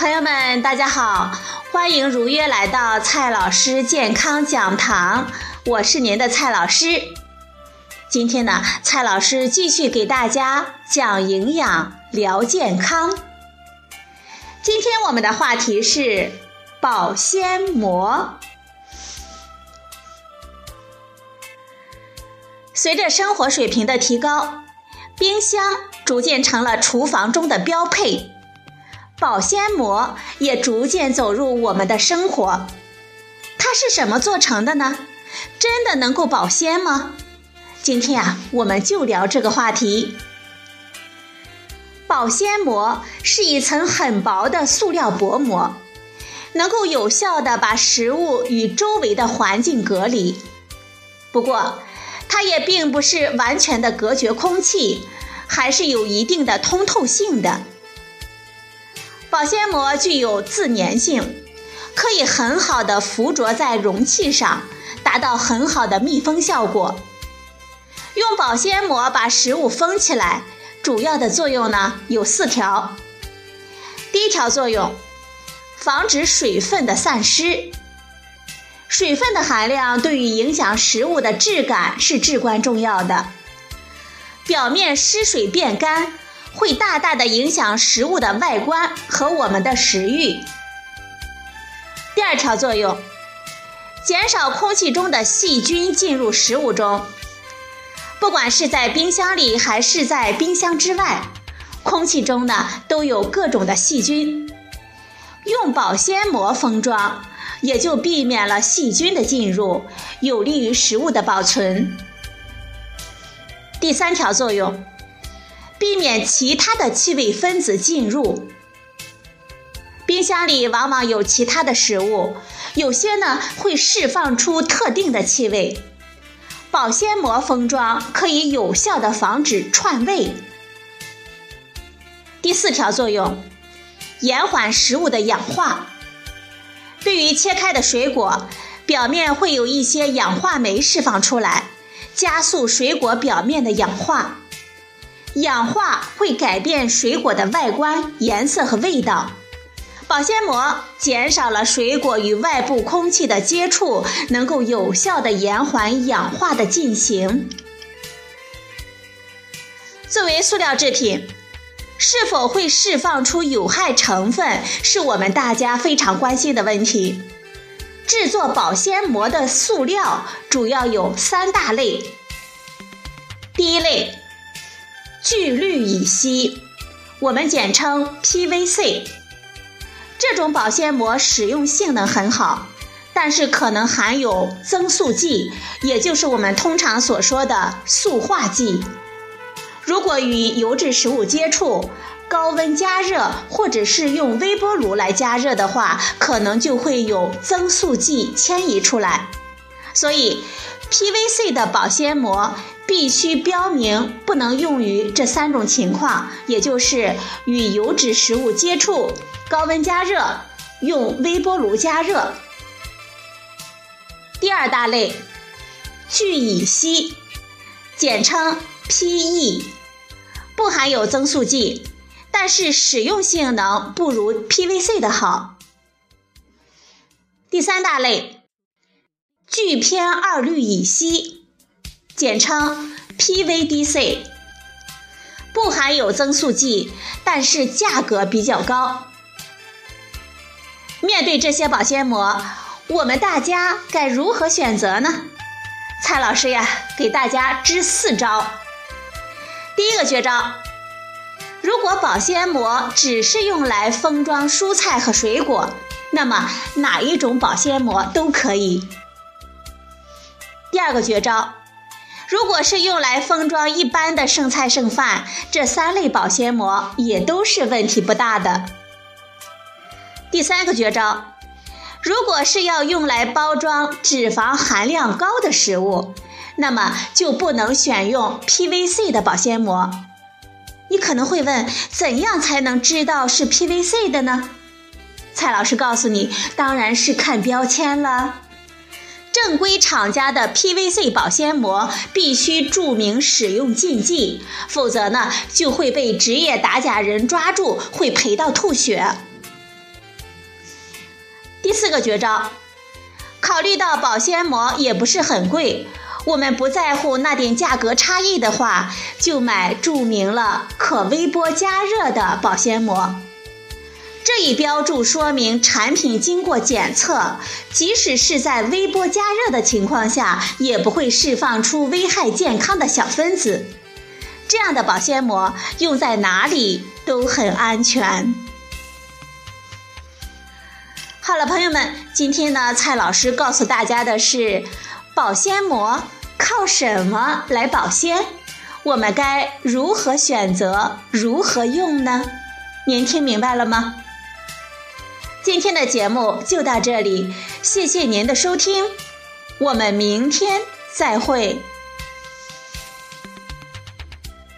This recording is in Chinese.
朋友们，大家好，欢迎如约来到蔡老师健康讲堂，我是您的蔡老师。今天呢，蔡老师继续给大家讲营养、聊健康。今天我们的话题是保鲜膜。随着生活水平的提高，冰箱逐渐成了厨房中的标配。保鲜膜也逐渐走入我们的生活，它是什么做成的呢？真的能够保鲜吗？今天啊，我们就聊这个话题。保鲜膜是一层很薄的塑料薄膜，能够有效的把食物与周围的环境隔离。不过，它也并不是完全的隔绝空气，还是有一定的通透性的。保鲜膜具有自粘性，可以很好的附着在容器上，达到很好的密封效果。用保鲜膜把食物封起来，主要的作用呢有四条。第一条作用，防止水分的散失。水分的含量对于影响食物的质感是至关重要的。表面失水变干。会大大的影响食物的外观和我们的食欲。第二条作用，减少空气中的细菌进入食物中。不管是在冰箱里还是在冰箱之外，空气中呢都有各种的细菌。用保鲜膜封装，也就避免了细菌的进入，有利于食物的保存。第三条作用。避免其他的气味分子进入。冰箱里往往有其他的食物，有些呢会释放出特定的气味。保鲜膜封装可以有效的防止串味。第四条作用，延缓食物的氧化。对于切开的水果，表面会有一些氧化酶释放出来，加速水果表面的氧化。氧化会改变水果的外观、颜色和味道。保鲜膜减少了水果与外部空气的接触，能够有效的延缓氧化的进行。作为塑料制品，是否会释放出有害成分，是我们大家非常关心的问题。制作保鲜膜的塑料主要有三大类。第一类。聚氯乙烯，我们简称 PVC。这种保鲜膜使用性能很好，但是可能含有增塑剂，也就是我们通常所说的塑化剂。如果与油脂食物接触，高温加热或者是用微波炉来加热的话，可能就会有增塑剂迁移出来。所以，PVC 的保鲜膜。必须标明不能用于这三种情况，也就是与油脂食物接触、高温加热、用微波炉加热。第二大类，聚乙烯，简称 PE，不含有增塑剂，但是使用性能不如 PVC 的好。第三大类，聚偏二氯乙烯。简称 PVDC，不含有增塑剂，但是价格比较高。面对这些保鲜膜，我们大家该如何选择呢？蔡老师呀，给大家支四招。第一个绝招：如果保鲜膜只是用来封装蔬菜和水果，那么哪一种保鲜膜都可以。第二个绝招。如果是用来封装一般的剩菜剩饭，这三类保鲜膜也都是问题不大的。第三个绝招，如果是要用来包装脂肪含量高的食物，那么就不能选用 PVC 的保鲜膜。你可能会问，怎样才能知道是 PVC 的呢？蔡老师告诉你，当然是看标签了。正规厂家的 PVC 保鲜膜必须注明使用禁忌，否则呢就会被职业打假人抓住，会赔到吐血。第四个绝招，考虑到保鲜膜也不是很贵，我们不在乎那点价格差异的话，就买注明了可微波加热的保鲜膜。这一标注说明产品经过检测，即使是在微波加热的情况下，也不会释放出危害健康的小分子。这样的保鲜膜用在哪里都很安全。好了，朋友们，今天呢，蔡老师告诉大家的是，保鲜膜靠什么来保鲜？我们该如何选择？如何用呢？您听明白了吗？今天的节目就到这里，谢谢您的收听，我们明天再会。